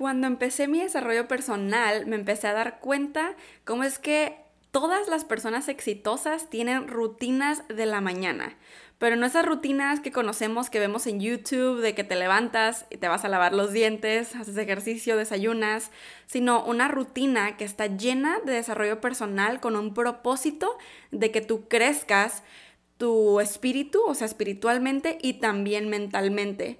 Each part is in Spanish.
Cuando empecé mi desarrollo personal, me empecé a dar cuenta cómo es que todas las personas exitosas tienen rutinas de la mañana. Pero no esas rutinas que conocemos, que vemos en YouTube, de que te levantas y te vas a lavar los dientes, haces ejercicio, desayunas, sino una rutina que está llena de desarrollo personal con un propósito de que tú crezcas tu espíritu, o sea, espiritualmente y también mentalmente.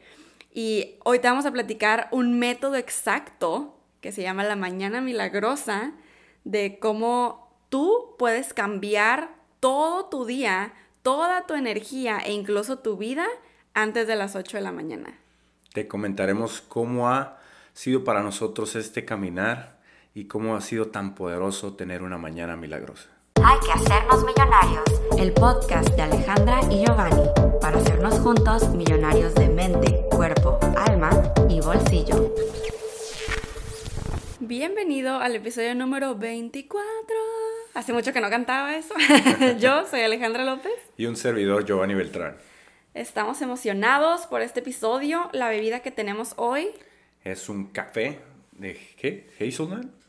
Y hoy te vamos a platicar un método exacto que se llama la mañana milagrosa de cómo tú puedes cambiar todo tu día toda tu energía e incluso tu vida antes de las 8 de la mañana. Te comentaremos cómo ha sido para nosotros este caminar y cómo ha sido tan poderoso tener una mañana milagrosa. Hay que hacernos millonarios. El podcast de Alejandra y Giovanni para hacernos juntos millonarios de mente, cuerpo, alma y bolsillo. Bienvenido al episodio número 24. Hace mucho que no cantaba eso. Yo soy Alejandra López. Y un servidor, Giovanni Beltrán. Estamos emocionados por este episodio. La bebida que tenemos hoy es un café de ¿qué? Hazelnut.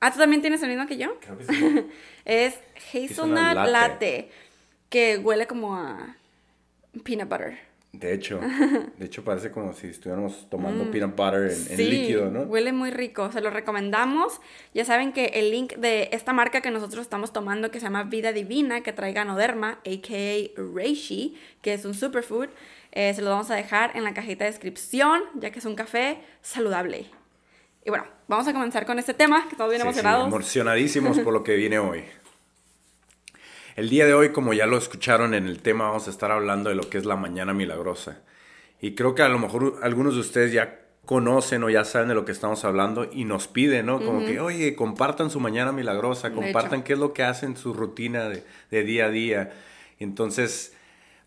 Ah, ¿tú también tienes el mismo que yo? Creo que sí. es Hazelnut latte. que huele como a peanut butter. De hecho, de hecho parece como si estuviéramos tomando mm. peanut butter en, líquido, ¿no? Huele muy rico, se lo recomendamos. Ya saben que el link de esta marca que nosotros estamos tomando, que se llama Vida Divina, que trae Ganoderma, a.k.a. Reishi, que es un superfood, eh, se lo vamos a dejar en la cajita de descripción, ya que es un café saludable. Y bueno, vamos a comenzar con este tema, que estamos bien emocionados. emocionadísimos por lo que viene hoy. El día de hoy, como ya lo escucharon en el tema, vamos a estar hablando de lo que es la mañana milagrosa. Y creo que a lo mejor algunos de ustedes ya conocen o ya saben de lo que estamos hablando y nos piden, ¿no? Como que, oye, compartan su mañana milagrosa, compartan qué es lo que hacen, su rutina de, día a día. Entonces,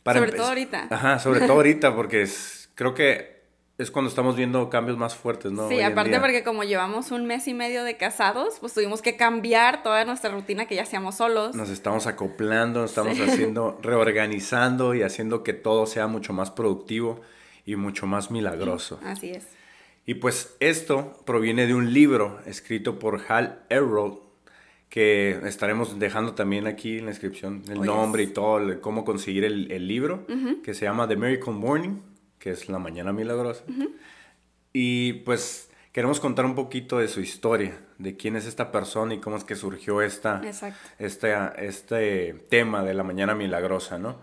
para... Sobre todo ahorita. Ajá, sobre todo ahorita, porque es, creo que es cuando estamos viendo cambios más fuertes, ¿no? Sí, aparte porque como llevamos un mes y medio de casados, pues tuvimos que cambiar toda nuestra rutina que ya hacíamos solos. Nos estamos acoplando, nos estamos haciendo, reorganizando y haciendo que todo sea mucho más productivo y mucho más milagroso. Así es. Y pues esto proviene de un libro escrito por Hal Elrod, que estaremos dejando también aquí en la descripción el nombre y todo, cómo conseguir el, libro, que se llama The Miracle Morning que es La Mañana Milagrosa. Y pues queremos contar un poquito de su historia, de quién es esta persona y cómo es que surgió esta, este, este tema de la Mañana Milagrosa, ¿no?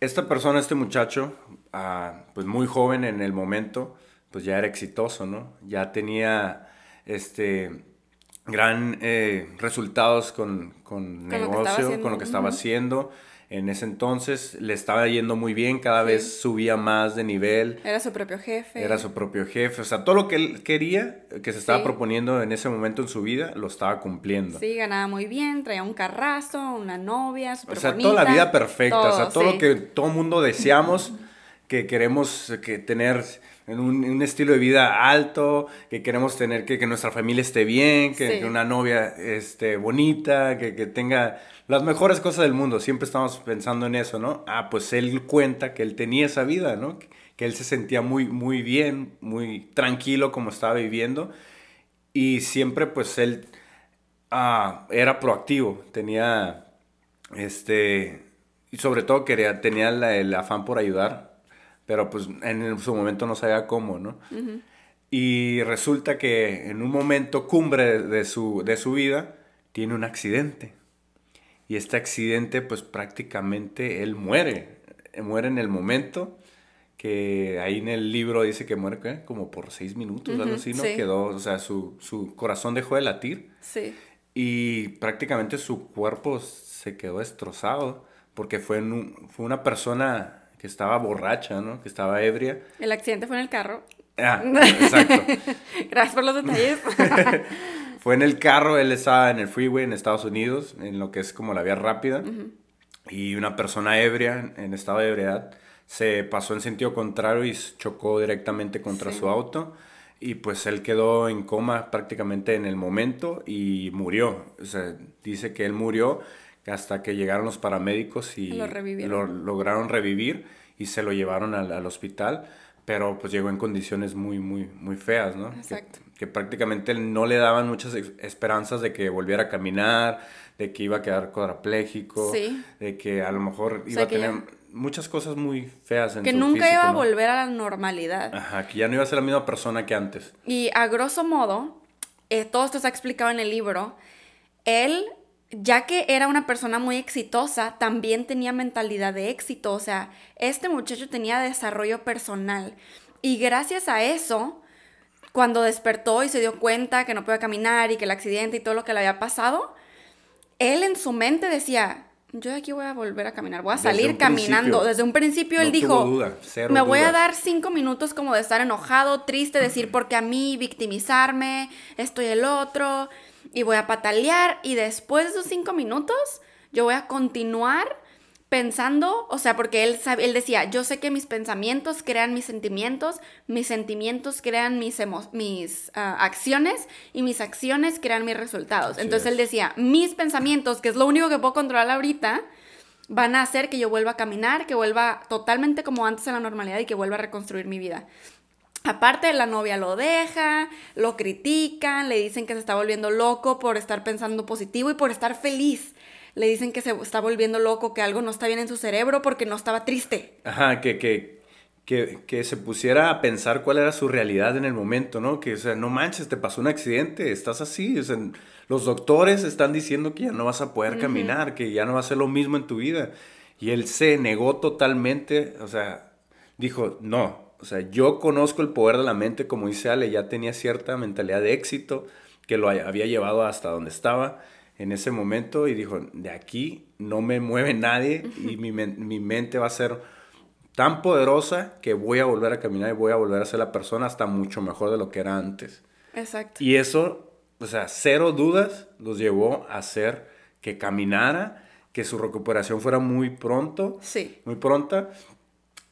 Esta persona, este muchacho, ah, pues muy joven en el momento, pues ya era exitoso, ¿no? Ya tenía este gran eh, resultados con, con, negocio, con lo que estaba haciendo en ese entonces le estaba yendo muy bien, cada vez subía más de nivel. Era su propio jefe. Era su propio jefe, o sea, todo lo que él quería, que se estaba proponiendo en ese momento en su vida, lo estaba cumpliendo. Sí, ganaba muy bien, traía un carrazo, una novia, O sea, toda la vida perfecta, o sea, todo lo que todo mundo deseamos, que queremos que tener un, un, estilo de vida alto, que queremos tener que, que nuestra familia esté bien, que, una novia esté bonita, que, que tenga las mejores cosas del mundo, siempre estamos pensando en eso, ¿no? Ah, pues él cuenta que él tenía esa vida, ¿no? Que él se sentía muy, muy bien, muy tranquilo como estaba viviendo y siempre pues él ah, era proactivo, tenía, este, y sobre todo quería, tenía el afán por ayudar, pero pues en su momento no sabía cómo, ¿no? Y resulta que en un momento cumbre de su, de su vida tiene un accidente y este accidente pues prácticamente él muere, muere en el momento que ahí en el libro dice que muere como por seis minutos, algo así, ¿no? Quedó, o sea, su, su, corazón dejó de latir. Sí. Y prácticamente su cuerpo se quedó destrozado porque fue, fue una persona que estaba borracha, ¿no? Que estaba ebria. El accidente fue en el carro. Ah, exacto. Gracias por los detalles. Fue en el carro, él estaba en el freeway en Estados Unidos, en lo que es como la vía rápida, y una persona ebria, en estado de ebriedad, se pasó en sentido contrario y chocó directamente contra su auto. Y pues él quedó en coma prácticamente en el momento y murió. O sea, dice que él murió hasta que llegaron los paramédicos y lo, lograron revivir y se lo llevaron al, al hospital pero pues llegó en condiciones muy, muy, muy feas, ¿no? Exacto. Que, prácticamente no le daban muchas esperanzas de que volviera a caminar, de que iba a quedar cuadrapléjico, de que a lo mejor iba a tener muchas cosas muy feas en que nunca iba a volver a la normalidad. Ajá, que ya no iba a ser la misma persona que antes. Y a grosso modo, eh, todo esto está explicado en el libro, él, ya que era una persona muy exitosa, también tenía mentalidad de éxito, o sea, este muchacho tenía desarrollo personal. Y gracias a eso, cuando despertó y se dio cuenta que no podía caminar y que el accidente y todo lo que le había pasado, él en su mente decía, yo de aquí voy a volver a caminar, voy a salir caminando. Desde un principio él dijo, me voy a dar cinco minutos como de estar enojado, triste, decir porque a mí, victimizarme, esto y el otro, y voy a patalear, y después de esos cinco minutos yo voy a continuar pensando, o sea, porque él, él decía, yo sé que mis pensamientos crean mis sentimientos, mis sentimientos crean mis, mis ah, acciones y mis acciones crean mis resultados. Entonces él decía, mis pensamientos, que es lo único que puedo controlar ahorita, van a hacer que yo vuelva a caminar, que vuelva totalmente como antes en la normalidad y que vuelva a reconstruir mi vida. Aparte, la novia lo deja, lo critican, le dicen que se está volviendo loco por estar pensando positivo y por estar feliz le dicen que se está volviendo loco, que algo no está bien en su cerebro porque no estaba triste. Ajá, que, que, que, que, se pusiera a pensar cuál era su realidad en el momento, ¿no? Que, o sea, no manches, te pasó un accidente, estás así, o sea, los doctores están diciendo que ya no vas a poder caminar, que ya no va a ser lo mismo en tu vida. Y él se negó totalmente, o sea, dijo, no, o sea, yo conozco el poder de la mente, como dice Ale, ya tenía cierta mentalidad de éxito que lo había llevado hasta donde estaba en ese momento y dijo, de aquí no me mueve nadie y mi, mi, mente va a ser tan poderosa que voy a volver a caminar y voy a volver a ser la persona hasta mucho mejor de lo que era antes. Exacto. Y eso, o sea, cero dudas los llevó a hacer que caminara, que su recuperación fuera muy pronto, sí. muy pronta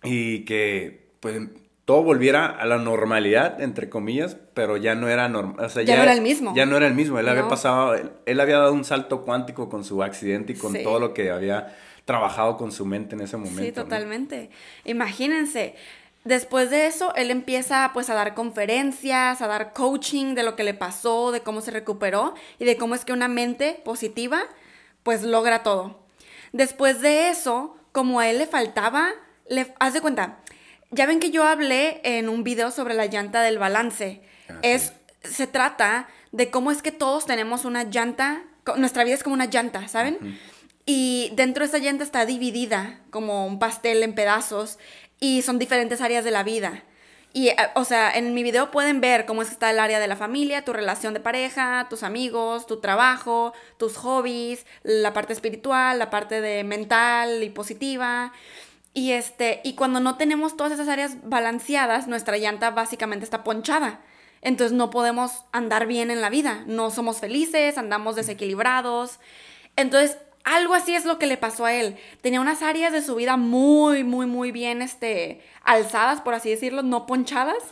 y que pues todo volviera a la normalidad, entre comillas, pero ya no era normal. ya, no era el mismo. Ya no era el mismo. Él había pasado, él, había dado un salto cuántico con su accidente y con todo lo que había trabajado con su mente en ese momento. Sí, totalmente. Imagínense. Después de eso, él empieza pues a dar conferencias, a dar coaching de lo que le pasó, de cómo se recuperó y de cómo es que una mente positiva pues logra todo. Después de eso, como a él le faltaba, le, haz de cuenta, ya ven que yo hablé en un video sobre la llanta del balance. Ah, es, se trata de cómo es que todos tenemos una llanta, nuestra vida es como una llanta, ¿saben? Y dentro de esa llanta está dividida como un pastel en pedazos y son diferentes áreas de la vida. Y, eh, o sea, en mi video pueden ver cómo es que está el área de la familia, tu relación de pareja, tus amigos, tu trabajo, tus hobbies, la parte espiritual, la parte de mental y positiva. Y, este, y cuando no tenemos todas esas áreas balanceadas, nuestra llanta básicamente está ponchada. Entonces no podemos andar bien en la vida, no somos felices, andamos desequilibrados. Entonces, algo así es lo que le pasó a él. Tenía unas áreas de su vida muy, muy, muy bien este, alzadas, por así decirlo, no ponchadas,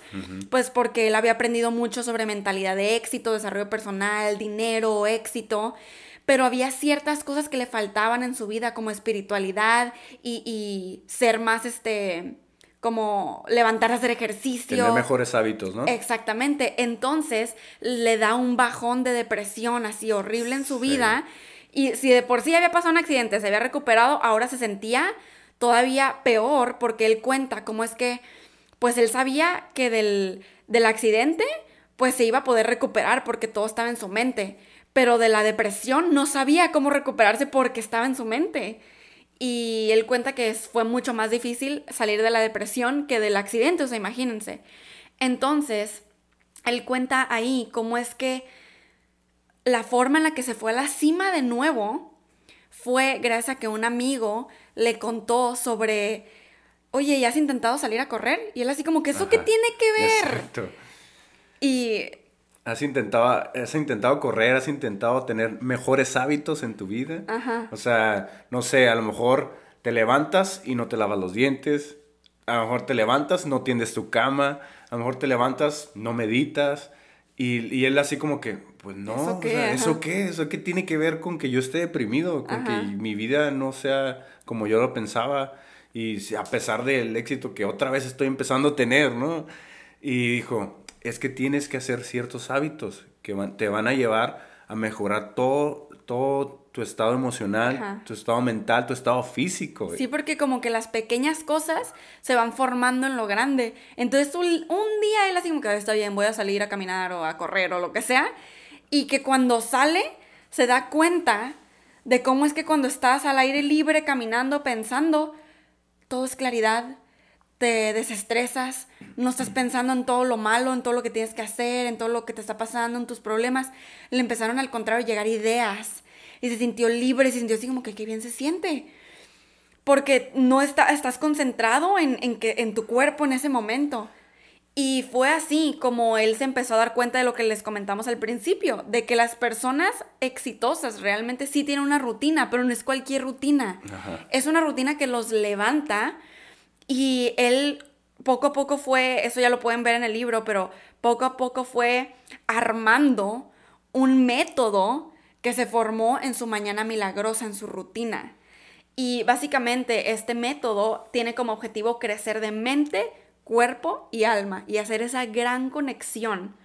pues porque él había aprendido mucho sobre mentalidad de éxito, desarrollo personal, dinero, éxito pero había ciertas cosas que le faltaban en su vida, como espiritualidad y, ser más, este, como levantar a hacer ejercicio. Tener mejores hábitos, ¿no? Exactamente. Entonces le da un bajón de depresión así horrible en su vida. Y si de por sí había pasado un accidente, se había recuperado, ahora se sentía todavía peor porque él cuenta cómo es que, pues él sabía que del, del accidente, pues se iba a poder recuperar porque todo estaba en su mente pero de la depresión no sabía cómo recuperarse porque estaba en su mente. Y él cuenta que fue mucho más difícil salir de la depresión que del accidente, o sea, imagínense. Entonces, él cuenta ahí cómo es que la forma en la que se fue a la cima de nuevo fue gracias a que un amigo le contó sobre, oye, ¿ya has intentado salir a correr? Y él así como que, ¿eso qué tiene que ver? Exacto. Y Has intentado, has intentado correr, has intentado tener mejores hábitos en tu vida. Ajá. O sea, no sé, a lo mejor te levantas y no te lavas los dientes. A lo mejor te levantas, no tiendes tu cama. A lo mejor te levantas, no meditas. Y, y él así como que, pues no, ¿Eso qué? O sea, ¿eso qué? ¿Eso qué tiene que ver con que yo esté deprimido? Con que mi vida no sea como yo lo pensaba. y a pesar del éxito que otra vez estoy empezando a tener, ¿no? Y dijo, es que tienes que hacer ciertos hábitos que te van a llevar a mejorar todo, todo tu estado emocional, tu estado mental, tu estado físico. Sí, porque como que las pequeñas cosas se van formando en lo grande. Entonces un, un día él así como que está bien, voy a salir a caminar o a correr o lo que sea. Y que cuando sale se da cuenta de cómo es que cuando estás al aire libre caminando, pensando, todo es claridad, te desestresas, no estás pensando en todo lo malo, en todo lo que tienes que hacer, en todo lo que te está pasando, en tus problemas. Le empezaron al contrario a llegar ideas y se sintió libre, se sintió así como que qué bien se siente. Porque no está, estás concentrado en, en, que, en tu cuerpo en ese momento. Y fue así como él se empezó a dar cuenta de lo que les comentamos al principio, de que las personas exitosas realmente sí tienen una rutina, pero no es cualquier rutina. Es una rutina que los levanta y él poco a poco fue, eso ya lo pueden ver en el libro, pero poco a poco fue armando un método que se formó en su mañana milagrosa, en su rutina. Y básicamente este método tiene como objetivo crecer de mente, cuerpo y alma y hacer esa gran conexión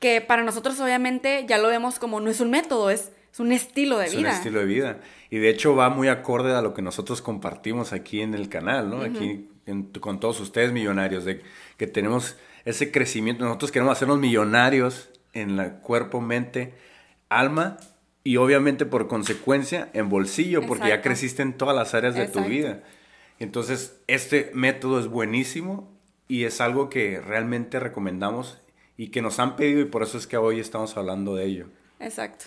que para nosotros obviamente ya lo vemos como no es un método, es, es un estilo de vida. Es un estilo de vida. Y de hecho va muy acorde a lo que nosotros compartimos aquí en el canal, ¿no? Aquí con todos ustedes millonarios, de que tenemos ese crecimiento. Nosotros queremos hacernos millonarios en la cuerpo, mente, alma y obviamente por consecuencia en bolsillo, porque ya creciste en todas las áreas de tu vida. Entonces, este método es buenísimo y es algo que realmente recomendamos y que nos han pedido y por eso es que hoy estamos hablando de ello. Exacto.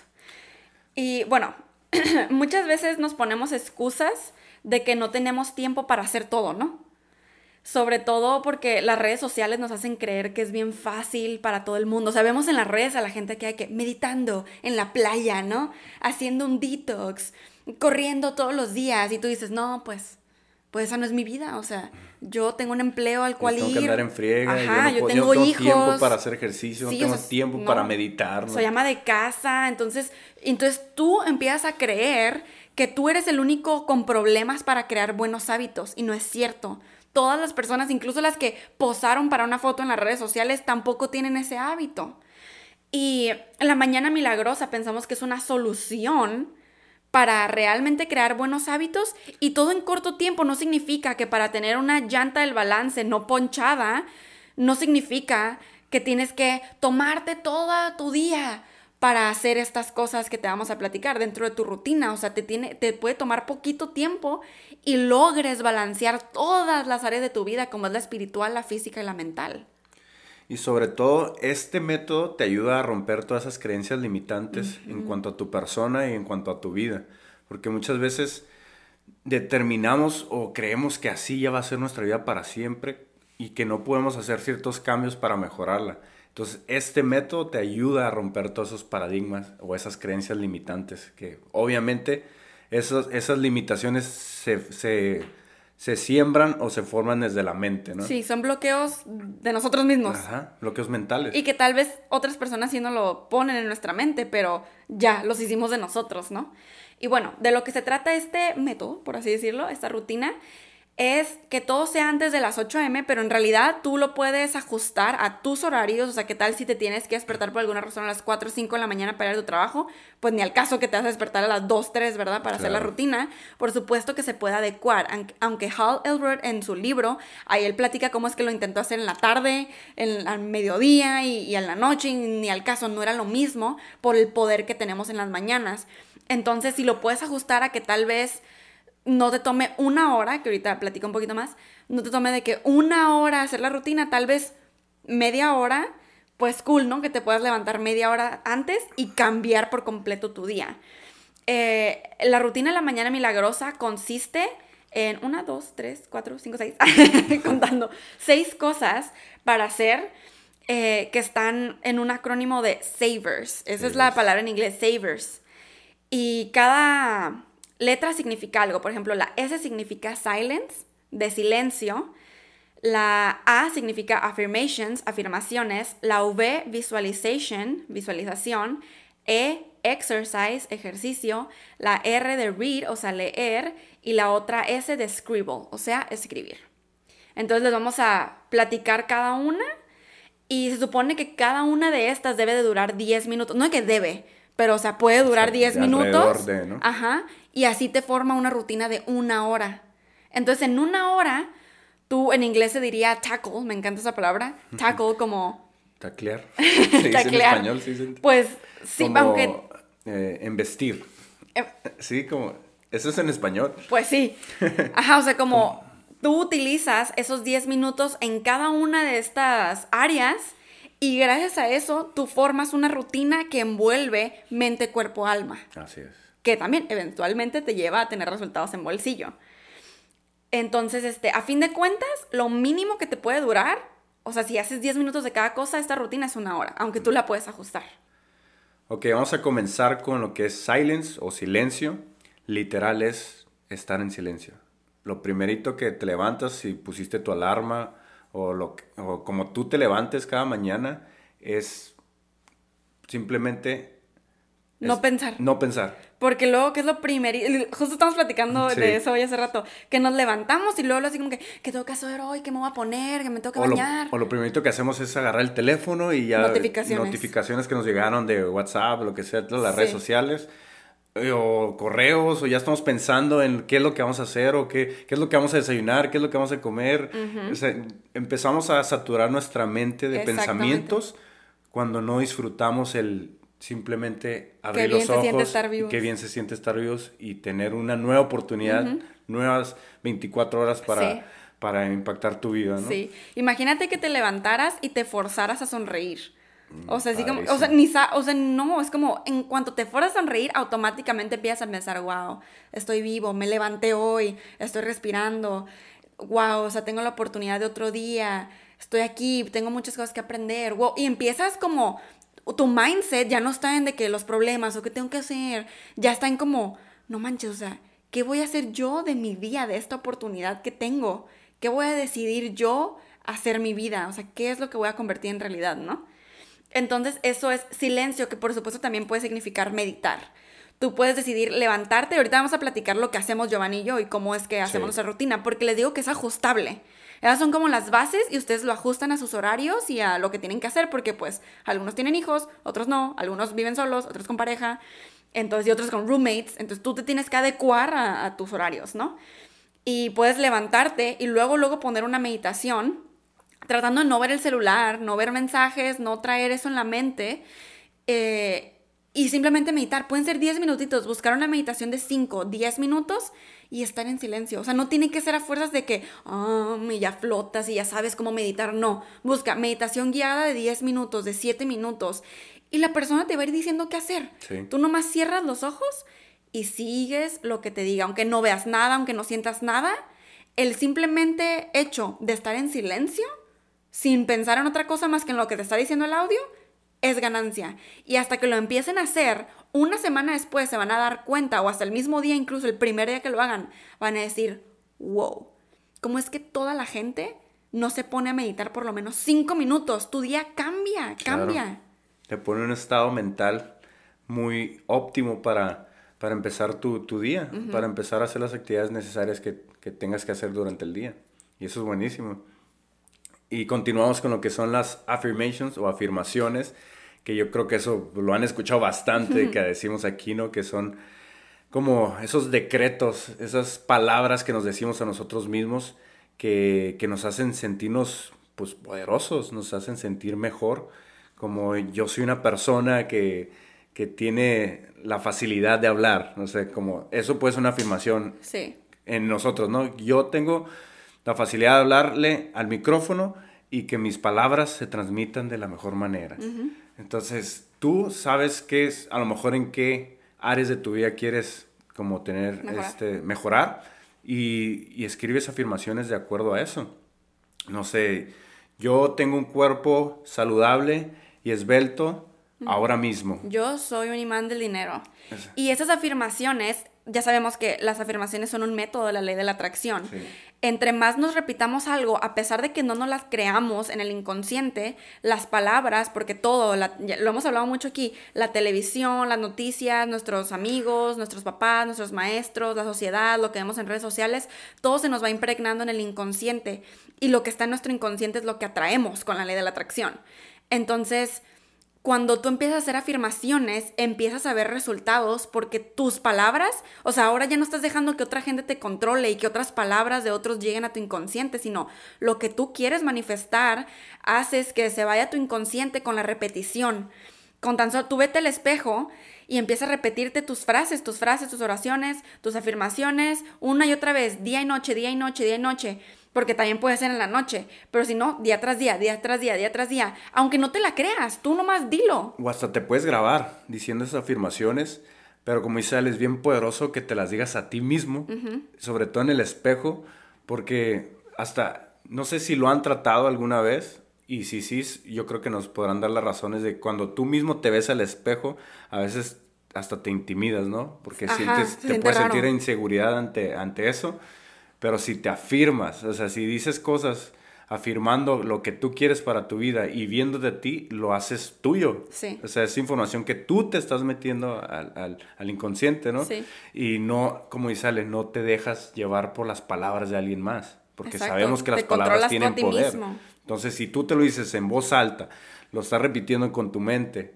Y bueno, muchas veces nos ponemos excusas de que no tenemos tiempo para hacer todo, ¿no? Sobre todo porque las redes sociales nos hacen creer que es bien fácil para todo el mundo. O sea, vemos en las redes a la gente que hay que meditando en la playa, ¿no? Haciendo un detox, corriendo todos los días y tú dices, no, pues pues esa no es mi vida, o sea, yo tengo un empleo al cual tengo ir. que andar en friega, yo, tengo, tiempo para hacer ejercicio, no tengo tiempo para meditar. Soy ama de casa, entonces, entonces tú empiezas a creer que tú eres el único con problemas para crear buenos hábitos y no es cierto. Todas las personas, incluso las que posaron para una foto en las redes sociales, tampoco tienen ese hábito. Y la mañana milagrosa pensamos que es una solución para realmente crear buenos hábitos y todo en corto tiempo no significa que para tener una llanta del balance no ponchada, no significa que tienes que tomarte todo tu día para hacer estas cosas que te vamos a platicar dentro de tu rutina. O sea, te, tiene, te puede tomar poquito tiempo y logres balancear todas las áreas de tu vida, como es la espiritual, la física y la mental. Y sobre todo, este método te ayuda a romper todas esas creencias limitantes en cuanto a tu persona y en cuanto a tu vida. Porque muchas veces determinamos o creemos que así ya va a ser nuestra vida para siempre y que no podemos hacer ciertos cambios para mejorarla. Entonces, este método te ayuda a romper todos esos paradigmas o esas creencias limitantes, que obviamente esos, esas limitaciones se, se se siembran o se forman desde la mente, ¿no? Sí, son bloqueos de nosotros mismos. Ajá, bloqueos mentales. Y que tal vez otras personas sí no lo ponen en nuestra mente, pero ya los hicimos de nosotros, ¿no? Y bueno, de lo que se trata este método, por así decirlo, esta rutina, es que todo sea antes de las 8 a.m., pero en realidad tú lo puedes ajustar a tus horarios, o sea, ¿qué tal si te tienes que despertar por alguna razón a las 4 o 5 de la mañana para ir a tu trabajo? Pues ni al caso que te vas a despertar a las 2, 3, ¿verdad? Para hacer la rutina. Por supuesto que se puede adecuar, aunque Hal Elrod en su libro, ahí él platica cómo es que lo intentó hacer en la tarde, en, al mediodía y, y en la noche, y ni al caso no era lo mismo por el poder que tenemos en las mañanas. Entonces, si lo puedes ajustar a que tal vez no te tome una hora, que ahorita platico un poquito más, no te tome de que una hora hacer la rutina, tal vez media hora, pues cool, ¿no? Que te puedas levantar media hora antes y cambiar por completo tu día. Eh, la rutina de la mañana milagrosa consiste en una, dos, tres, cuatro, cinco, seis, contando, seis cosas para hacer eh, que están en un acrónimo de SAVERS. Esa es la palabra en inglés, SAVERS. Y cada letra significa algo. Por ejemplo, la S significa silence, de silencio. La A significa affirmations, afirmaciones. La V, visualization, visualización. E, exercise, ejercicio, la R de read, o sea, leer, y la otra S de scribble, o sea, escribir. Entonces les vamos a platicar cada una y se supone que cada una de estas debe de durar 10 minutos. No es que debe, pero o sea, puede durar 10 minutos. Ajá. Y así te forma una rutina de una hora. Entonces, en una hora, tú en inglés se diría tackle, me encanta esa palabra. Tackle como. Taclear. Taclear. en español, sí. Pues sí, aunque. Eh, embestir. Em sí, como. Eso es en español. Pues sí. Ajá, o sea, como tú utilizas esos 10 minutos en cada una de estas áreas y gracias a eso tú formas una rutina que envuelve mente, cuerpo, alma. Así es. Que también eventualmente te lleva a tener resultados en bolsillo. Entonces, este, a fin de cuentas, lo mínimo que te puede durar, o sea, si haces 10 minutos de cada cosa, esta rutina es una hora, aunque tú la puedes ajustar. Ok, vamos a comenzar con lo que es silence o silencio. Literal es estar en silencio lo primerito que te levantas, si pusiste tu alarma o, lo, o como tú te levantes cada mañana, es simplemente... no pensar. No pensar. Porque luego, ¿qué es lo primero? Justo estamos platicando de eso hoy hace rato. Que nos levantamos y luego lo así como que, ¿qué tengo que hacer hoy? ¿Qué me voy a poner? ¿Qué me tengo que bañar? o lo primerito que hacemos es agarrar el teléfono y ya... Notificaciones. Notificaciones que nos llegaron de WhatsApp, lo que sea, todas las redes sociales o correos, o ya estamos pensando en qué es lo que vamos a hacer, o qué, qué es lo que vamos a desayunar, qué es lo que vamos a comer. empezamos a saturar nuestra mente de pensamientos cuando no disfrutamos el simplemente abrir los ojos. Qué bien se siente estar vivos y tener una nueva oportunidad, nuevas 24 horas para, para impactar tu vida, ¿no? Sí. Imagínate que te levantaras y te forzaras a sonreír. O sea, así como, o sea, ni o sea, no, es como en cuanto te fueras a sonreír, automáticamente empiezas a pensar, wow, estoy vivo, me levanté hoy, estoy respirando, wow, o sea, tengo la oportunidad de otro día, estoy aquí, tengo muchas cosas que aprender, wow, y empiezas como, tu mindset ya no está en de que los problemas o qué tengo que hacer, ya está en como, no manches, o sea, ¿qué voy a hacer yo de mi día, de esta oportunidad que tengo? ¿Qué voy a decidir yo hacer mi vida? O sea, ¿qué es lo que voy a convertir en realidad, no? Entonces eso es silencio, que por supuesto también puede significar meditar. Tú puedes decidir levantarte. Ahorita vamos a platicar lo que hacemos Giovanni y yo y cómo es que hacemos nuestra rutina, porque les digo que es ajustable. Esas son como las bases y ustedes lo ajustan a sus horarios y a lo que tienen que hacer, porque pues algunos tienen hijos, otros no, algunos viven solos, otros con pareja, entonces y otros con roommates. Entonces tú te tienes que adecuar a, a tus horarios, ¿no? Y puedes levantarte y luego, luego poner una meditación tratando de no ver el celular, no ver mensajes, no traer eso en la mente eh, y simplemente meditar. Pueden ser 10 minutitos, buscar una meditación de 5, 10 minutos y estar en silencio. O sea, no tiene que ser a fuerzas de que oh, ya flotas y ya sabes cómo meditar. No, busca meditación guiada de 10 minutos, de 7 minutos y la persona te va a ir diciendo qué hacer. Tú nomás cierras los ojos y sigues lo que te diga, aunque no veas nada, aunque no sientas nada. El simplemente hecho de estar en silencio sin pensar en otra cosa más que en lo que te está diciendo el audio, es ganancia. Y hasta que lo empiecen a hacer, una semana después se van a dar cuenta, o hasta el mismo día, incluso el primer día que lo hagan, van a decir, wow, ¿cómo es que toda la gente no se pone a meditar por lo menos cinco minutos? Tu día cambia, cambia. Te pone un estado mental muy óptimo para, para empezar tu, día, para empezar a hacer las actividades necesarias que, que tengas que hacer durante el día. Y eso es buenísimo. Y continuamos con lo que son las affirmations o afirmaciones, que yo creo que eso lo han escuchado bastante, que decimos aquí, ¿no? Que son como esos decretos, esas palabras que nos decimos a nosotros mismos, que, que nos hacen sentirnos pues poderosos, nos hacen sentir mejor, como yo soy una persona que, que tiene la facilidad de hablar, no sé, como eso puede ser una afirmación en nosotros, ¿no? Yo tengo la facilidad de hablarle al micrófono y que mis palabras se transmitan de la mejor manera. Entonces, tú sabes qué es, a lo mejor en qué áreas de tu vida quieres como tener, mejorar, este, mejorar y, y escribes afirmaciones de acuerdo a eso. No sé, yo tengo un cuerpo saludable y esbelto ahora mismo. Yo soy un imán del dinero. Y esas afirmaciones, ya sabemos que las afirmaciones son un método de la ley de la atracción. Entre más nos repitamos algo, a pesar de que no nos las creamos en el inconsciente, las palabras, porque todo, lo hemos hablado mucho aquí, la televisión, las noticias, nuestros amigos, nuestros papás, nuestros maestros, la sociedad, lo que vemos en redes sociales, todo se nos va impregnando en el inconsciente. Y lo que está en nuestro inconsciente es lo que atraemos con la ley de la atracción. Entonces, cuando tú empiezas a hacer afirmaciones, empiezas a ver resultados porque tus palabras, o sea, ahora ya no estás dejando que otra gente te controle y que otras palabras de otros lleguen a tu inconsciente, sino lo que tú quieres manifestar, haces que se vaya a tu inconsciente con la repetición. Con tan solo, tú vete al espejo y empieza a repetirte tus frases, tus frases, tus oraciones, tus afirmaciones, una y otra vez, día y noche, día y noche, día y noche porque también puede ser en la noche, pero si no, día tras día, día tras día, día tras día, aunque no te la creas, tú nomás dilo. O hasta te puedes grabar diciendo esas afirmaciones, pero como dice es bien poderoso que te las digas a ti mismo, sobre todo en el espejo, porque hasta, no sé si lo han tratado alguna vez, y si sí, yo creo que nos podrán dar las razones de cuando tú mismo te ves al espejo, a veces hasta te intimidas, ¿no? Porque sientes, te puedes sentir inseguridad ante, ante eso. Pero si te afirmas, o sea, si dices cosas afirmando lo que tú quieres para tu vida y viendo de ti, lo haces tuyo. Sí. O sea, es información que tú te estás metiendo al, al, inconsciente, ¿no? Sí. Y no, como dice Ale, no te dejas llevar por las palabras de alguien más, porque sabemos que las palabras tienen poder. Entonces, si tú te lo dices en voz alta, lo estás repitiendo con tu mente,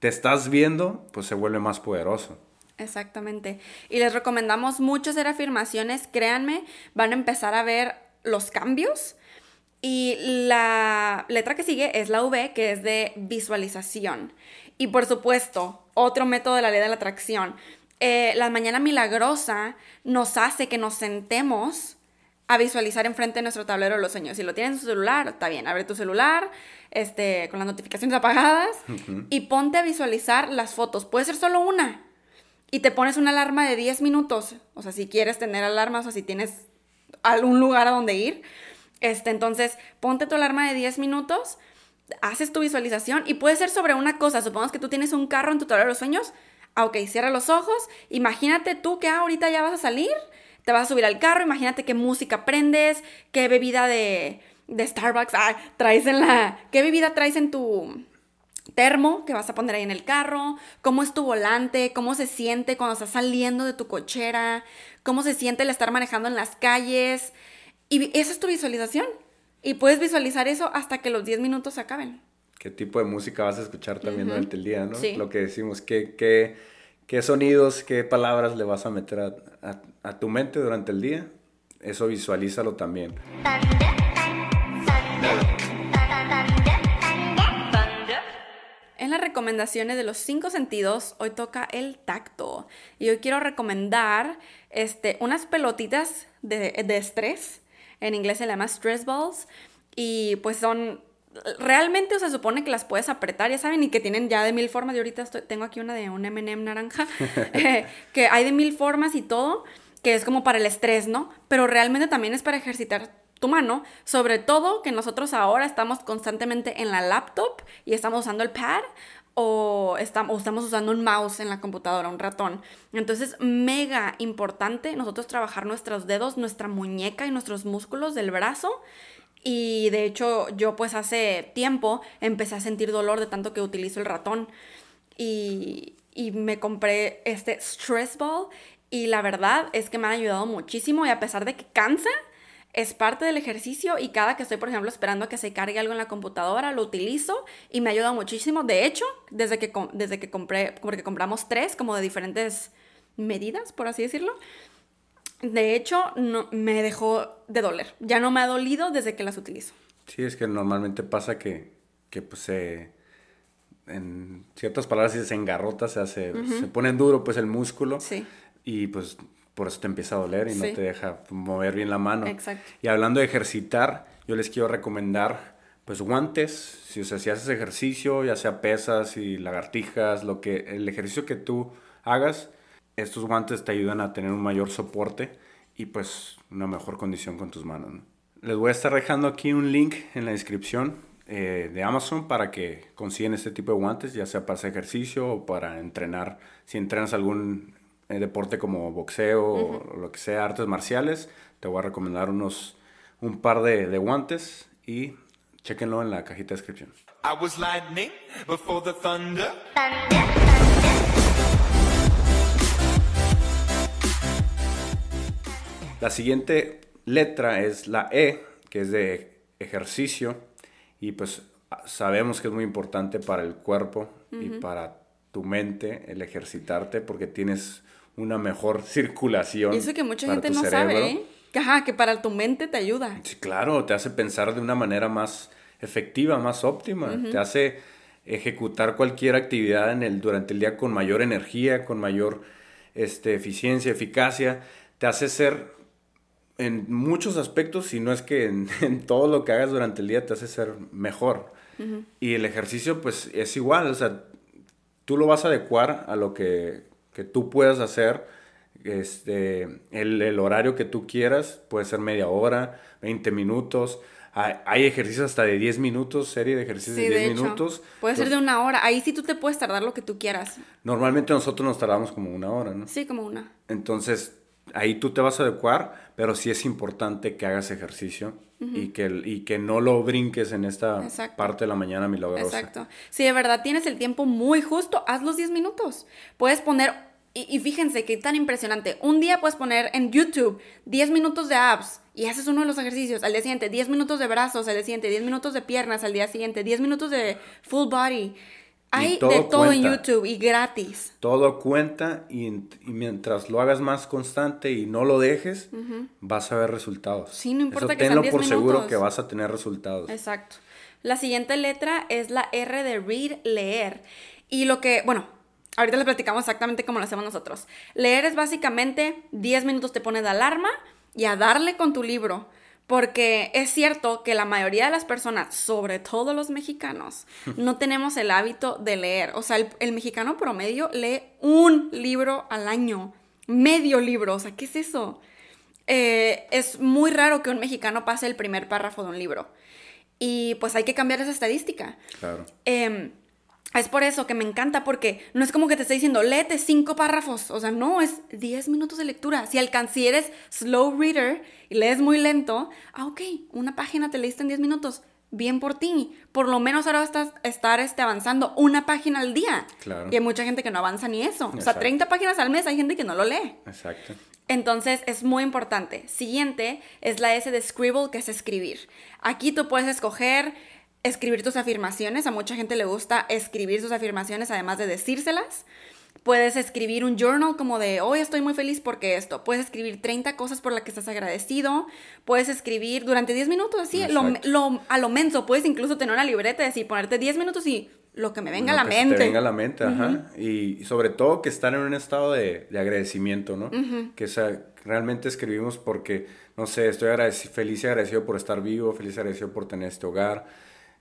te estás viendo, pues se vuelve más poderoso. Exactamente. Y les recomendamos mucho hacer afirmaciones, créanme, van a empezar a ver los cambios. Y la letra que sigue es la V, que es de visualización. Y por supuesto, otro método de la ley de la atracción. Eh, la mañana milagrosa nos hace que nos sentemos a visualizar enfrente de nuestro tablero los sueños. Si lo tienes en tu celular, está bien, abre tu celular este, con las notificaciones apagadas y ponte a visualizar las fotos. Puede ser solo una, y te pones una alarma de 10 minutos, o sea, si quieres tener alarmas o si tienes algún lugar a donde ir, este, entonces ponte tu alarma de 10 minutos, haces tu visualización y puede ser sobre una cosa, supongamos que tú tienes un carro en tu tablero de los sueños, ah, ok, cierra los ojos, imagínate tú que ahorita ya vas a salir, te vas a subir al carro, imagínate qué música prendes, qué bebida de, de Starbucks ah, traes en la, qué bebida traes en tu termo que vas a poner ahí en el carro, cómo es tu volante, cómo se siente cuando estás saliendo de tu cochera, cómo se siente el estar manejando en las calles. Y esa es tu visualización. Y puedes visualizar eso hasta que los 10 minutos se acaben. ¿Qué tipo de música vas a escuchar también durante el día, no? Lo que decimos, ¿qué, qué, qué sonidos, qué palabras le vas a meter a, tu mente durante el día? Eso visualízalo también. En las recomendaciones de los cinco sentidos, hoy toca el tacto. Y hoy quiero recomendar este, unas pelotitas de, estrés. En inglés se llama stress balls. Y pues son realmente se supone que las puedes apretar, ya saben, y que tienen ya de mil formas. Yo ahorita tengo aquí una de un MM naranja, eh, que hay de mil formas y todo, que es como para el estrés, ¿no? Pero realmente también es para ejercitar tu mano, sobre todo que nosotros ahora estamos constantemente en la laptop y estamos usando el pad o estamos, estamos usando un mouse en la computadora, un ratón. Entonces, mega importante nosotros trabajar nuestros dedos, nuestra muñeca y nuestros músculos del brazo. Y de hecho, yo pues hace tiempo empecé a sentir dolor de tanto que utilizo el ratón. Y, y me compré este Stress Ball. Y la verdad es que me han ayudado muchísimo. Y a pesar de que cansa, es parte del ejercicio y cada que estoy, por ejemplo, esperando a que se cargue algo en la computadora, lo utilizo y me ayuda muchísimo. De hecho, desde que, desde que compré, porque compramos tres como de diferentes medidas, por así decirlo, de hecho, no, me dejó de doler. Ya no me ha dolido desde que las utilizo. Sí, es que normalmente pasa que, que pues se... En ciertas palabras se engarrota, se hace, se pone duro pues el músculo. Sí. Y pues por eso te empieza a doler y no te deja mover bien la mano. Exacto. Y hablando de ejercitar, yo les quiero recomendar pues guantes, si, o sea, si haces ejercicio, ya sea pesas y lagartijas, lo que el ejercicio que tú hagas, estos guantes te ayudan a tener un mayor soporte y pues una mejor condición con tus manos. Les voy a estar dejando aquí un link en la descripción eh, de Amazon para que consigan este tipo de guantes, ya sea para hacer ejercicio o para entrenar. Si entrenas algún eh, deporte como boxeo o lo que sea, artes marciales, te voy a recomendar unos un par de, de guantes y chequenlo en la cajita de descripción. La siguiente letra es la E, que es de ejercicio y pues sabemos que es muy importante para el cuerpo y para tu mente el ejercitarte porque tienes una mejor circulación. Y eso que mucha gente no sabe, ¿eh? Ajá, que para tu mente te ayuda. Sí, claro, te hace pensar de una manera más efectiva, más óptima. Te hace ejecutar cualquier actividad en el, durante el día con mayor energía, con mayor este, eficiencia, eficacia. Te hace ser en muchos aspectos, si no es que en, todo lo que hagas durante el día te hace ser mejor. Y el ejercicio, pues es igual, o sea, tú lo vas a adecuar a lo que, que tú puedas hacer. Este, el, el, horario que tú quieras, puede ser media hora, 20 minutos. Hay, ejercicios hasta de 10 minutos, serie de ejercicios de 10 minutos. Puede ser de una hora. Ahí sí tú te puedes tardar lo que tú quieras. Normalmente nosotros nos tardamos como una hora, ¿no? Sí, como una. Entonces, ahí tú te vas a adecuar, pero sí es importante que hagas ejercicio y, que, y que no lo brinques en esta parte de la mañana milagrosa. Exacto. Si de verdad tienes el tiempo muy justo, haz los 10 minutos. Puedes poner, y, fíjense que tan impresionante, un día puedes poner en YouTube 10 minutos de abs y haces uno de los ejercicios, al día siguiente 10 minutos de brazos, al día siguiente 10 minutos de piernas, al día siguiente 10 minutos de full body. Hay de todo en YouTube y gratis. Todo cuenta y, mientras lo hagas más constante y no lo dejes, vas a ver resultados. Sí, no importa que sean 10 por seguro que vas a tener resultados. Exacto. La siguiente letra es la R de read, leer. Y lo que, bueno, ahorita les platicamos exactamente cómo lo hacemos nosotros. Leer es básicamente 10 minutos te pone de alarma y a darle con tu libro. Porque es cierto que la mayoría de las personas, sobre todo los mexicanos, no tenemos el hábito de leer. O sea, el, mexicano promedio lee un libro al año. Medio libro. O sea, ¿qué es eso? Eh, es muy raro que un mexicano pase el primer párrafo de un libro. Y pues hay que cambiar esa estadística. Claro. Em, es por eso que me encanta, porque no es como que te esté diciendo, léete cinco párrafos. O sea, no, es 10 minutos de lectura. Si, si eres slow reader y lees muy lento, ah, ok, una página te leíste en 10 minutos. Bien por ti. Por lo menos ahora vas a estar este, avanzando una página al día. Claro. Y hay mucha gente que no avanza ni eso. O sea, 30 páginas al mes hay gente que no lo lee. Exacto. Entonces es muy importante. Siguiente es la S de Scribble, que es escribir. Aquí tú puedes escoger escribir tus afirmaciones. A mucha gente le gusta escribir sus afirmaciones además de decírselas. Puedes escribir un journal como de hoy estoy muy feliz porque esto. Puedes escribir 30 cosas por las que estás agradecido. Puedes escribir durante 10 minutos así, lo, a lo menso. Puedes incluso tener una libreta y decir, ponerte 10 minutos y lo que me venga a la mente. venga a la mente, ajá. Y, sobre todo que estar en un estado de, agradecimiento, ¿no? Que realmente escribimos porque, no sé, estoy feliz y agradecido por estar vivo, feliz y agradecido por tener este hogar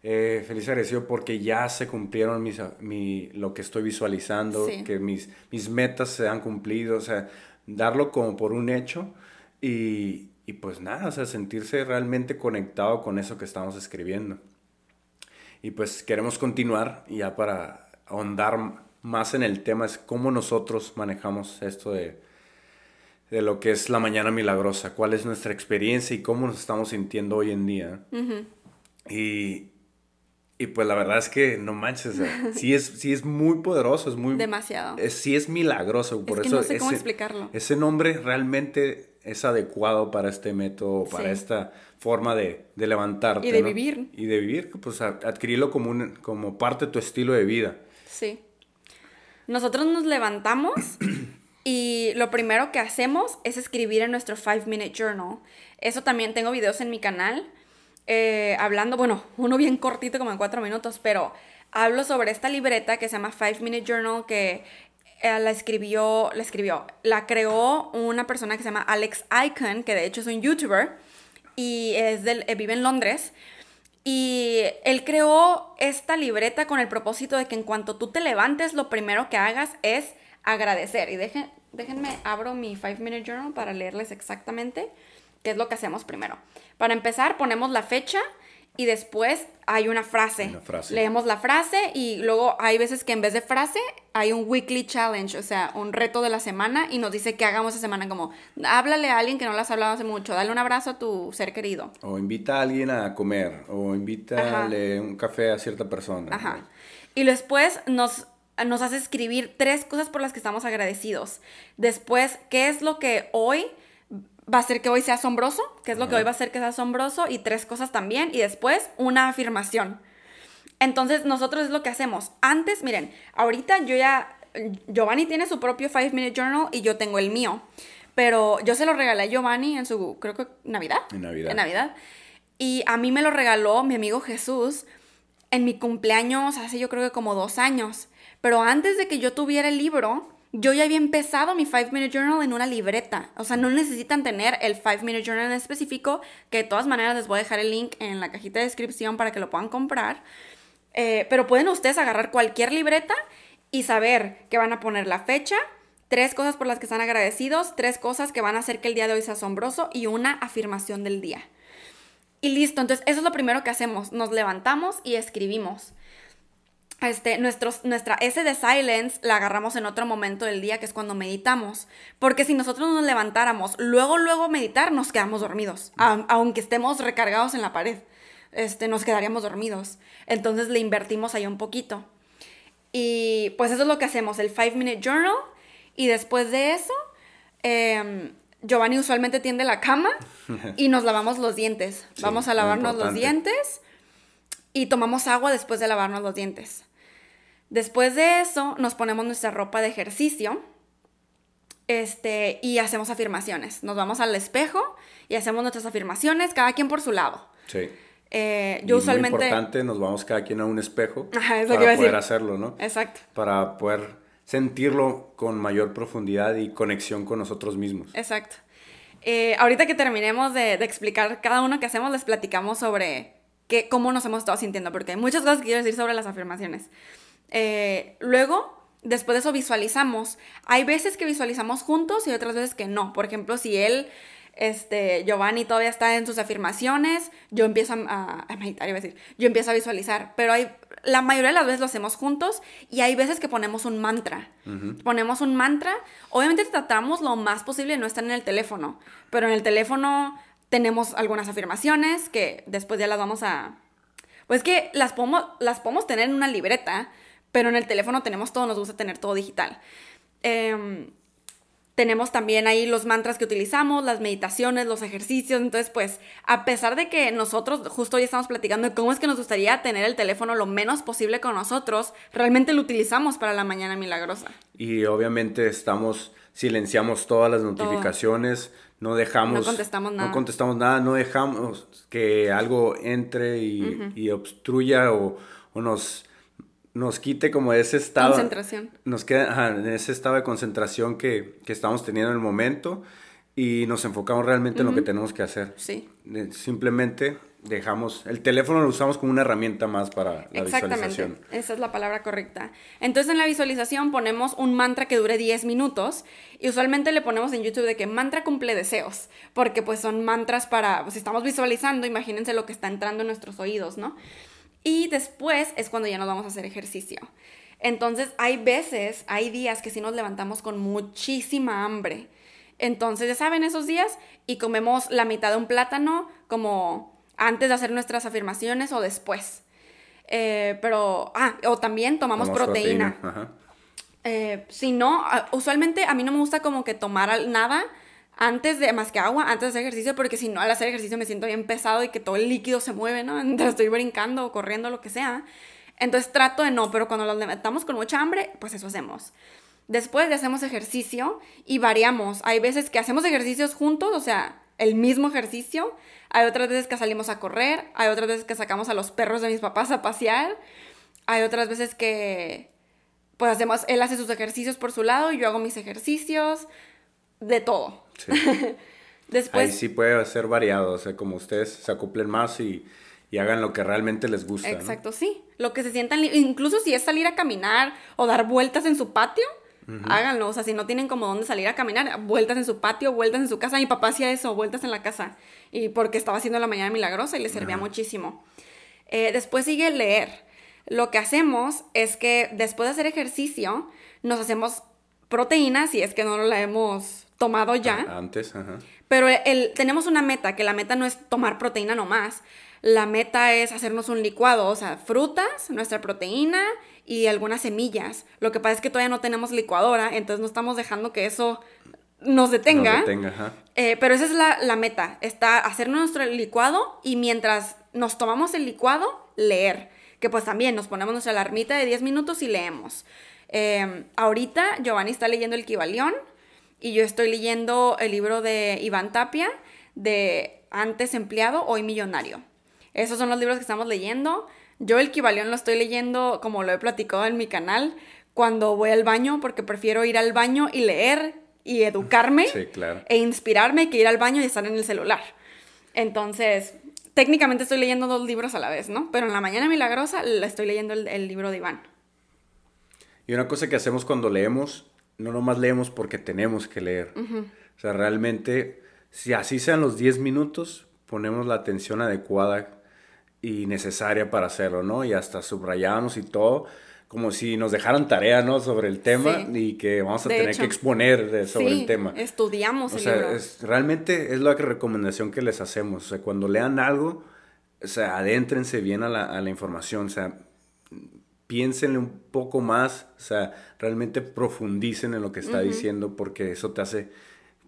eh, feliz agradecido porque ya se cumplieron mis, mi, lo que estoy visualizando, que mis, mis metas se han cumplido, o sea, darlo como por un hecho y, y pues nada, o sea, sentirse realmente conectado con eso que estamos escribiendo. Y pues queremos continuar ya para ahondar más en el tema, es cómo nosotros manejamos esto de, de lo que es la mañana milagrosa, cuál es nuestra experiencia y cómo nos estamos sintiendo hoy en día. Y, y pues la verdad es que no manches, sí, es, sí es muy poderoso, es muy... Demasiado. Es, sí es milagroso, por eso... no sé cómo explicarlo. Ese nombre realmente es adecuado para este método, para esta forma de, de levantarte. Y de vivir. Y de vivir, pues adquirirlo como, un, como parte de tu estilo de vida. Sí. Nosotros nos levantamos y lo primero que hacemos es escribir en nuestro 5 Minute Journal. Eso también tengo videos en mi canal eh, hablando, bueno, uno bien cortito como en cuatro minutos, pero hablo sobre esta libreta que se llama Five Minute Journal que eh, la escribió, la escribió, la creó una persona que se llama Alex Icon, que de hecho es un youtuber y es del, eh, vive en Londres. Y él creó esta libreta con el propósito de que en cuanto tú te levantes, lo primero que hagas es agradecer. Y dejen, déjenme, abro mi Five Minute Journal para leerles exactamente qué es lo que hacemos primero. Para empezar, ponemos la fecha y después hay una frase. Leemos la frase y luego hay veces que en vez de frase hay un weekly challenge, o sea, un reto de la semana y nos dice que hagamos esa semana como, háblale a alguien que no le has hablado hace mucho, dale un abrazo a tu ser querido. O invita a alguien a comer, o invítale un café a cierta persona. Ajá. Y después nos, nos hace escribir tres cosas por las que estamos agradecidos. Después, ¿qué es lo que hoy va a ser que hoy sea asombroso, que es lo que hoy va a ser que sea asombroso, y tres cosas también, y después una afirmación. Entonces, nosotros es lo que hacemos. Antes, miren, ahorita yo ya, Giovanni tiene su propio Five Minute Journal y yo tengo el mío. Pero yo se lo regalé a Giovanni en su, creo que, Navidad. En Navidad. En Navidad. Y a mí me lo regaló mi amigo Jesús en mi cumpleaños hace yo creo que como dos años. Pero antes de que yo tuviera el libro, yo ya había empezado mi 5 Minute Journal en una libreta. O sea, no necesitan tener el 5 Minute Journal en específico, que de todas maneras les voy a dejar el link en la cajita de descripción para que lo puedan comprar. Eh, pero pueden ustedes agarrar cualquier libreta y saber que van a poner la fecha, tres cosas por las que están agradecidos, tres cosas que van a hacer que el día de hoy sea asombroso y una afirmación del día. Y listo, entonces eso es lo primero que hacemos. Nos levantamos y escribimos este, nuestros, nuestra S de silence la agarramos en otro momento del día, que es cuando meditamos. Porque si nosotros nos levantáramos, luego, luego meditar, nos quedamos dormidos. aunque estemos recargados en la pared, este, nos quedaríamos dormidos. Entonces le invertimos ahí un poquito. Y pues eso es lo que hacemos, el 5 Minute Journal. Y después de eso, em, Giovanni usualmente tiende la cama y nos lavamos los dientes. Vamos a lavarnos los dientes y tomamos agua después de lavarnos los dientes. Después de eso, nos ponemos nuestra ropa de ejercicio este, y hacemos afirmaciones. Nos vamos al espejo y hacemos nuestras afirmaciones, cada quien por su lado. Sí. Eh, yo usualmente. Muy importante, nos vamos cada quien a un espejo para poder hacerlo, ¿no? Exacto. Para poder sentirlo con mayor profundidad y conexión con nosotros mismos. Exacto. Eh, ahorita que terminemos de, de, explicar cada uno que hacemos, les platicamos sobre qué, cómo nos hemos estado sintiendo, porque hay muchas cosas que quiero decir sobre las afirmaciones. Eh, luego, después de eso visualizamos. Hay veces que visualizamos juntos y otras veces que no. Por ejemplo, si él, este, Giovanni todavía está en sus afirmaciones, yo empiezo a, meditar, iba a decir, yo empiezo a visualizar. Pero hay, la mayoría de las veces lo hacemos juntos y hay veces que ponemos un mantra. Ponemos un mantra. Obviamente tratamos lo más posible de no estar en el teléfono, pero en el teléfono tenemos algunas afirmaciones que después ya las vamos a... Pues que las podemos, las podemos tener en una libreta, pero en el teléfono tenemos todo, nos gusta tener todo digital. Em, tenemos también ahí los mantras que utilizamos, las meditaciones, los ejercicios. Entonces, pues, a pesar de que nosotros justo hoy estamos platicando de cómo es que nos gustaría tener el teléfono lo menos posible con nosotros, realmente lo utilizamos para la mañana milagrosa. Y obviamente estamos, silenciamos todas las notificaciones, no dejamos... No contestamos nada. No contestamos nada, no dejamos que algo entre y, obstruya o, o nos nos quite como ese estado. Concentración. Nos queda en ese estado de concentración que, estamos teniendo en el momento y nos enfocamos realmente en lo que tenemos que hacer. Sí. Simplemente dejamos, el teléfono lo usamos como una herramienta más para la Exactamente. Esa es la palabra correcta. Entonces en la visualización ponemos un mantra que dure 10 minutos y usualmente le ponemos en YouTube de que mantra cumple deseos, porque pues son mantras para, pues estamos visualizando, imagínense lo que está entrando en nuestros oídos, ¿no? Y después es cuando ya nos vamos a hacer ejercicio. Entonces hay veces, hay días que sí nos levantamos con muchísima hambre. Entonces ya saben esos días y comemos la mitad de un plátano como antes de hacer nuestras afirmaciones o después. Eh, pero, ah, o también tomamos proteína. Eh, si no, ah, usualmente a mí no me gusta como que tomar nada antes de, más que agua, antes de hacer ejercicio, porque si no, al hacer ejercicio me siento bien pesado y que todo el líquido se mueve, ¿no? Entonces estoy brincando o corriendo, lo que sea. Entonces trato de no, pero cuando nos levantamos con mucha hambre, pues eso hacemos. Después de hacemos ejercicio y variamos. Hay veces que hacemos ejercicios juntos, o sea, el mismo ejercicio. Hay otras veces que salimos a correr. Hay otras veces que sacamos a los perros de mis papás a pasear. Hay otras veces que, pues hacemos, él hace sus ejercicios por su lado y yo hago mis ejercicios. De todo. Después... Ahí sí puede ser variado, o sea, como ustedes se acoplen más y, hagan lo que realmente les gusta. Exacto, sí. Lo que se sientan, incluso si es salir a caminar o dar vueltas en su patio, Háganlo, o sea, si no tienen como dónde salir a caminar, vueltas en su patio, vueltas en su casa. Mi papá hacía eso, vueltas en la casa. Y porque estaba haciendo la mañana milagrosa y le servía muchísimo. Eh, después sigue leer. Lo que hacemos es que después de hacer ejercicio, nos hacemos proteínas, si es que no la hemos tomado ya. Antes, ajá. Pero el, tenemos una meta, que la meta no es tomar proteína nomás. La meta es hacernos un licuado, o sea, frutas, nuestra proteína y algunas semillas. Lo que pasa es que todavía no tenemos licuadora, entonces no estamos dejando que eso nos detenga. Nos detenga ajá. Eh, pero esa es la, meta, está hacer nuestro licuado y mientras nos tomamos el licuado, leer. Que pues también nos ponemos nuestra alarmita de 10 minutos y leemos. Em, ahorita Giovanni está leyendo el Kibalión y yo estoy leyendo el libro de Iván Tapia de Antes empleado, hoy millonario. Esos son los libros que estamos leyendo. Yo el Kibalión lo estoy leyendo, como lo he platicado en mi canal, cuando voy al baño, porque prefiero ir al baño y leer y educarme e inspirarme que ir al baño y estar en el celular. Entonces, técnicamente estoy leyendo dos libros a la vez, ¿no? Pero en la mañana milagrosa la estoy leyendo el, libro de Iván. Y una cosa que hacemos cuando leemos, no nomás leemos porque tenemos que leer. O sea, realmente, si así sean los 10 minutos, ponemos la atención adecuada y necesaria para hacerlo, ¿no? Y hasta subrayamos y todo como si nos dejaran tarea, ¿no? Sobre el tema y que vamos a tener que exponer sobre el tema. Estudiamos o sea, realmente es la recomendación que les hacemos. O sea, cuando lean algo, o sea, adéntrense bien a la, a la información, o sea, piénsenle un poco más, o sea, realmente profundicen en lo que está diciendo porque eso te hace,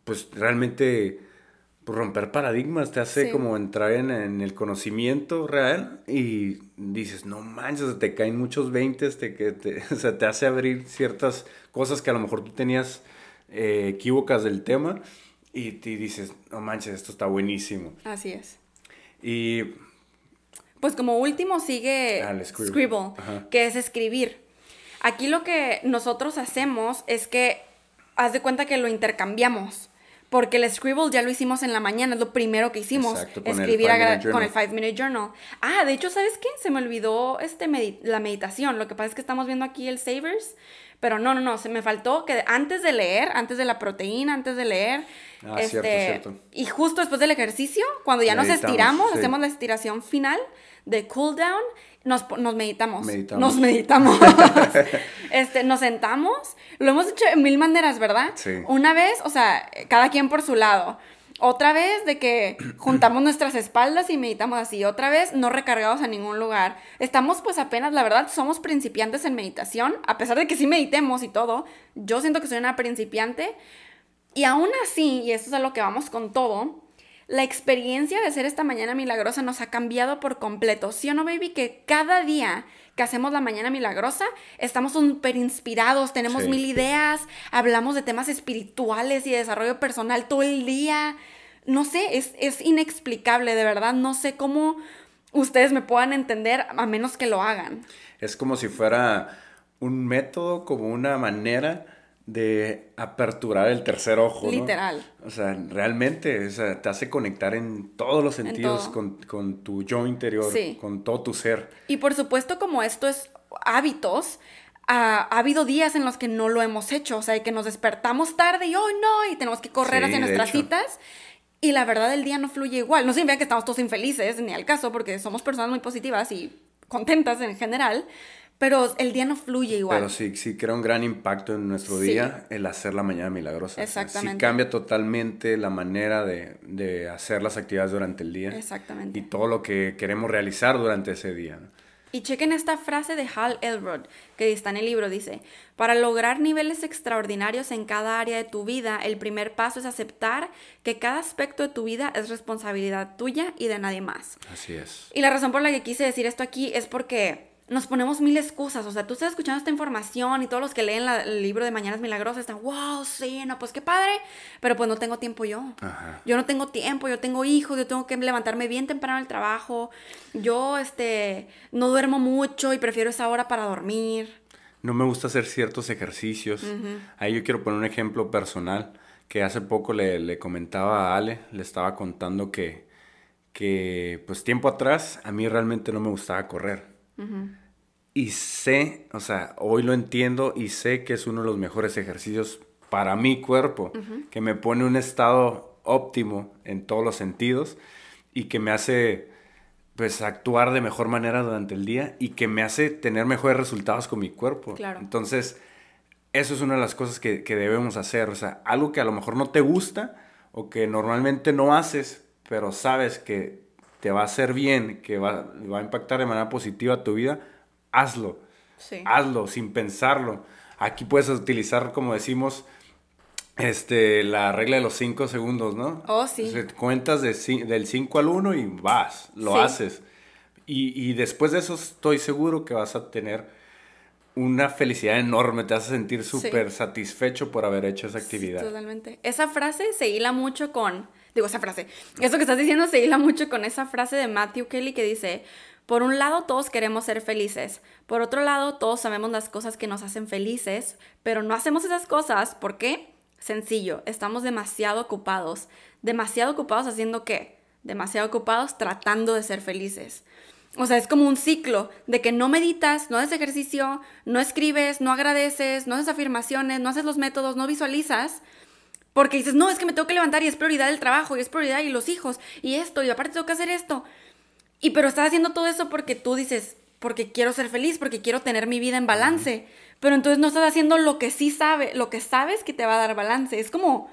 pues, realmente pues, romper paradigmas, te hace como entrar en, el conocimiento real y dices, no manches, te caen muchos veintes, te, que te, o sea, te hace abrir ciertas cosas que a lo mejor tú tenías eh, equívocas del tema y, te dices, no manches, esto está buenísimo. Así es. Y... Pues como último sigue ah, Scribble, que es escribir. Aquí lo que nosotros hacemos es que, haz de cuenta que lo intercambiamos. Porque el scribble ya lo hicimos en la mañana, es lo primero que hicimos. escribir con el 5 Minute Journal. Ah, de hecho, ¿sabes qué? Se me olvidó este la meditación. Lo que pasa es que estamos viendo aquí el Savers. Pero no, no, no, se me faltó que antes de leer, antes de la proteína, antes de leer. Ah, este, cierto, cierto. Y justo después del ejercicio, cuando ya nos estiramos, hacemos la estiración final de cool down nos, meditamos. Nos meditamos. este, nos sentamos. Lo hemos hecho en mil maneras, ¿verdad? Sí. Una vez, o sea, cada quien por su lado. Otra vez de que juntamos nuestras espaldas y meditamos así. Otra vez no recargados a ningún lugar. Estamos pues apenas, la verdad, somos principiantes en meditación. A pesar de que sí meditemos y todo, yo siento que soy una principiante. Y aún así, y eso es a lo que vamos con todo, la experiencia de ser esta mañana milagrosa nos ha cambiado por completo. ¿Sí o no, baby? Que cada día que hacemos la mañana milagrosa, estamos súper inspirados, tenemos mil ideas, hablamos de temas espirituales y de desarrollo personal todo el día. No sé, es, es inexplicable, de verdad. No sé cómo ustedes me puedan entender a menos que lo hagan. Es como si fuera un método, como una manera de aperturar el tercer ojo. Literal. O sea, realmente te hace conectar en todos los sentidos con, tu yo interior, con todo tu ser. Y por supuesto, como esto es hábitos, ha, habido días en los que no lo hemos hecho, o sea, que nos despertamos tarde y, oh no, y tenemos que correr hacia nuestras citas. Y la verdad, el día no fluye igual. No significa que estamos todos infelices, ni al caso, porque somos personas muy positivas y contentas en general pero el día no fluye igual. Pero sí, sí crea un gran impacto en nuestro día el hacer la mañana milagrosa. Exactamente. Sí cambia totalmente la manera de, de, hacer las actividades durante el día. Exactamente. Y todo lo que queremos realizar durante ese día. Y chequen esta frase de Hal Elrod, que está en el libro, dice, para lograr niveles extraordinarios en cada área de tu vida, el primer paso es aceptar que cada aspecto de tu vida es responsabilidad tuya y de nadie más. Así es. Y la razón por la que quise decir esto aquí es porque nos ponemos mil excusas. O sea, tú estás escuchando esta información y todos los que leen el libro de Mañanas Milagrosas están, wow, sí, no, pues qué padre. Pero pues no tengo tiempo yo. Yo no tengo tiempo, yo tengo hijos, yo tengo que levantarme bien temprano al trabajo. Yo, este, no duermo mucho y prefiero esa hora para dormir. No me gusta hacer ciertos ejercicios. Ahí yo quiero poner un ejemplo personal que hace poco le, comentaba a Ale, le estaba contando que, que, pues tiempo atrás, a mí realmente no me gustaba correr y sé, o sea, hoy lo entiendo y sé que es uno de los mejores ejercicios para mi cuerpo, que me pone un estado óptimo en todos los sentidos y que me hace pues actuar de mejor manera durante el día y que me hace tener mejores resultados con mi cuerpo. Claro. Entonces, eso es una de las cosas que, que, debemos hacer. O sea, algo que a lo mejor no te gusta o que normalmente no haces, pero sabes que te va a hacer bien, que va, va a impactar de manera positiva tu vida, hazlo. Sí. Hazlo sin pensarlo. Aquí puedes utilizar, como decimos, este, la regla de los 5 segundos, ¿no? Oh, sí. cuentas de, del 5 al 1 y vas, lo haces. Y, y, después de eso estoy seguro que vas a tener una felicidad enorme, te vas a sentir súper satisfecho por haber hecho esa actividad. totalmente. Esa frase se hila mucho con, digo, esa frase, eso que estás diciendo se hila mucho con esa frase de Matthew Kelly que dice, por un lado todos queremos ser felices, por otro lado todos sabemos las cosas que nos hacen felices, pero no hacemos esas cosas, ¿por qué? Sencillo, estamos demasiado ocupados. ¿Demasiado ocupados haciendo qué? Demasiado ocupados tratando de ser felices. O sea, es como un ciclo de que no meditas, no haces ejercicio, no escribes, no agradeces, no haces afirmaciones, no haces los métodos, no visualizas, porque dices, no, es que me tengo que levantar y es prioridad el trabajo y es prioridad y los hijos y esto y aparte tengo que hacer esto. Y pero estás haciendo todo eso porque tú dices, porque quiero ser feliz, porque quiero tener mi vida en balance pero entonces no estás haciendo lo que sí sabe, lo que sabes que te va a dar balance. Es como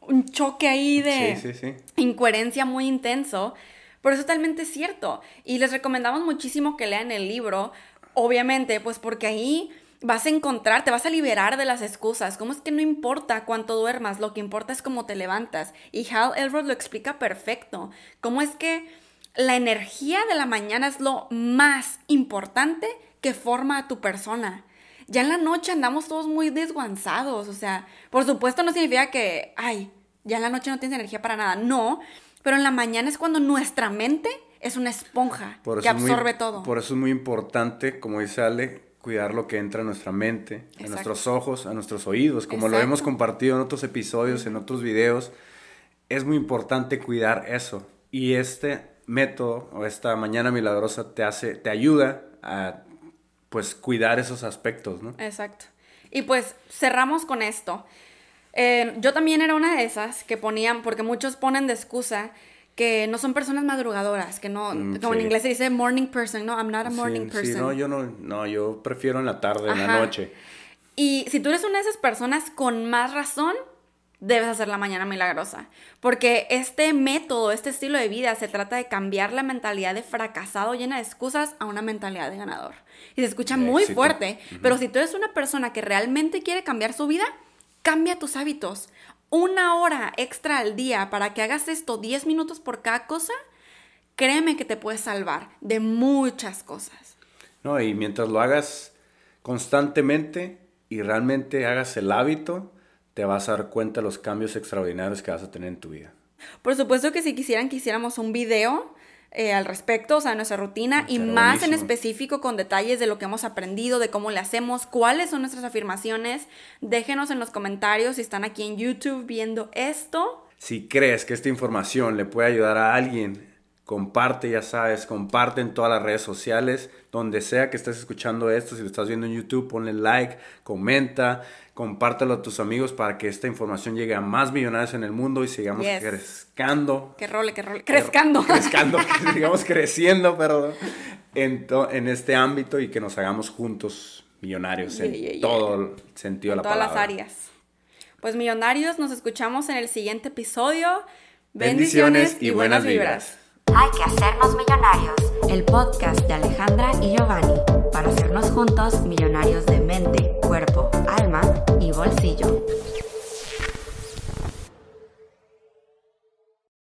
un choque ahí de incoherencia muy intenso, pero es totalmente cierto. Y les recomendamos muchísimo que lean el libro, obviamente, pues porque ahí vas a encontrar, te vas a liberar de las excusas. ¿Cómo es que no importa cuánto duermas? Lo que importa es cómo te levantas. Y Hal Elrod lo explica perfecto. ¿Cómo es que la energía de la mañana es lo más importante que forma a tu persona? ya en la noche andamos todos muy desguanzados, o sea, por supuesto no significa que, ay, ya en la noche no tienes energía para nada, no, pero en la mañana es cuando nuestra mente es una esponja que absorbe todo. Por eso es muy importante, como dice Ale, cuidar lo que entra en nuestra mente, en nuestros ojos, a nuestros oídos, como lo hemos compartido en otros episodios, en otros videos. Es muy importante cuidar eso. Y este método o esta mañana milagrosa te hace, te ayuda a pues cuidar esos aspectos, ¿no? Exacto. Y pues cerramos con esto. Eh, yo también era una de esas que ponían, porque muchos ponen de excusa que no son personas madrugadoras, que no, mm, como en inglés se dice morning person, no, I'm not a morning person. Sí, no, yo no, no, yo prefiero en la tarde, en la noche. Y si tú eres una de esas personas con más razón, debes hacer la mañana milagrosa. Porque este método, este estilo de vida, se trata de cambiar la mentalidad de fracasado llena de excusas a una mentalidad de ganador. Y se escucha muy fuerte, pero si tú eres una persona que realmente quiere cambiar su vida, cambia tus hábitos. Una hora extra al día para que hagas esto 10 minutos por cada cosa, créeme que te puedes salvar de muchas cosas. No, y mientras lo hagas constantemente y realmente hagas el hábito, te vas a dar cuenta de los cambios extraordinarios que vas a tener en tu vida. Por supuesto que si quisieran que hiciéramos un video eh, al respecto, o sea, nuestra rutina y más en específico con detalles de lo que hemos aprendido, de cómo le hacemos, cuáles son nuestras afirmaciones, déjenos en los comentarios si están aquí en YouTube viendo esto. Si crees que esta información le puede ayudar a alguien, comparte, ya sabes, comparte en todas las redes sociales, donde sea que estés escuchando esto, si lo estás viendo en YouTube, ponle like, comenta, compártelo a tus amigos para que esta información llegue a más millonarios en el mundo y sigamos creciendo. Que role, que role, crezcando. Crezcando, que sigamos creciendo, perdón, en, en este ámbito y que nos hagamos juntos millonarios en todo el sentido de la palabra. todas las áreas. Pues millonarios, nos escuchamos en el siguiente episodio. Bendiciones, y, buenas vibras. Hay que hacernos millonarios. El podcast de Alejandra y Giovanni para hacernos juntos millonarios de mente, cuerpo, alma bolsillo.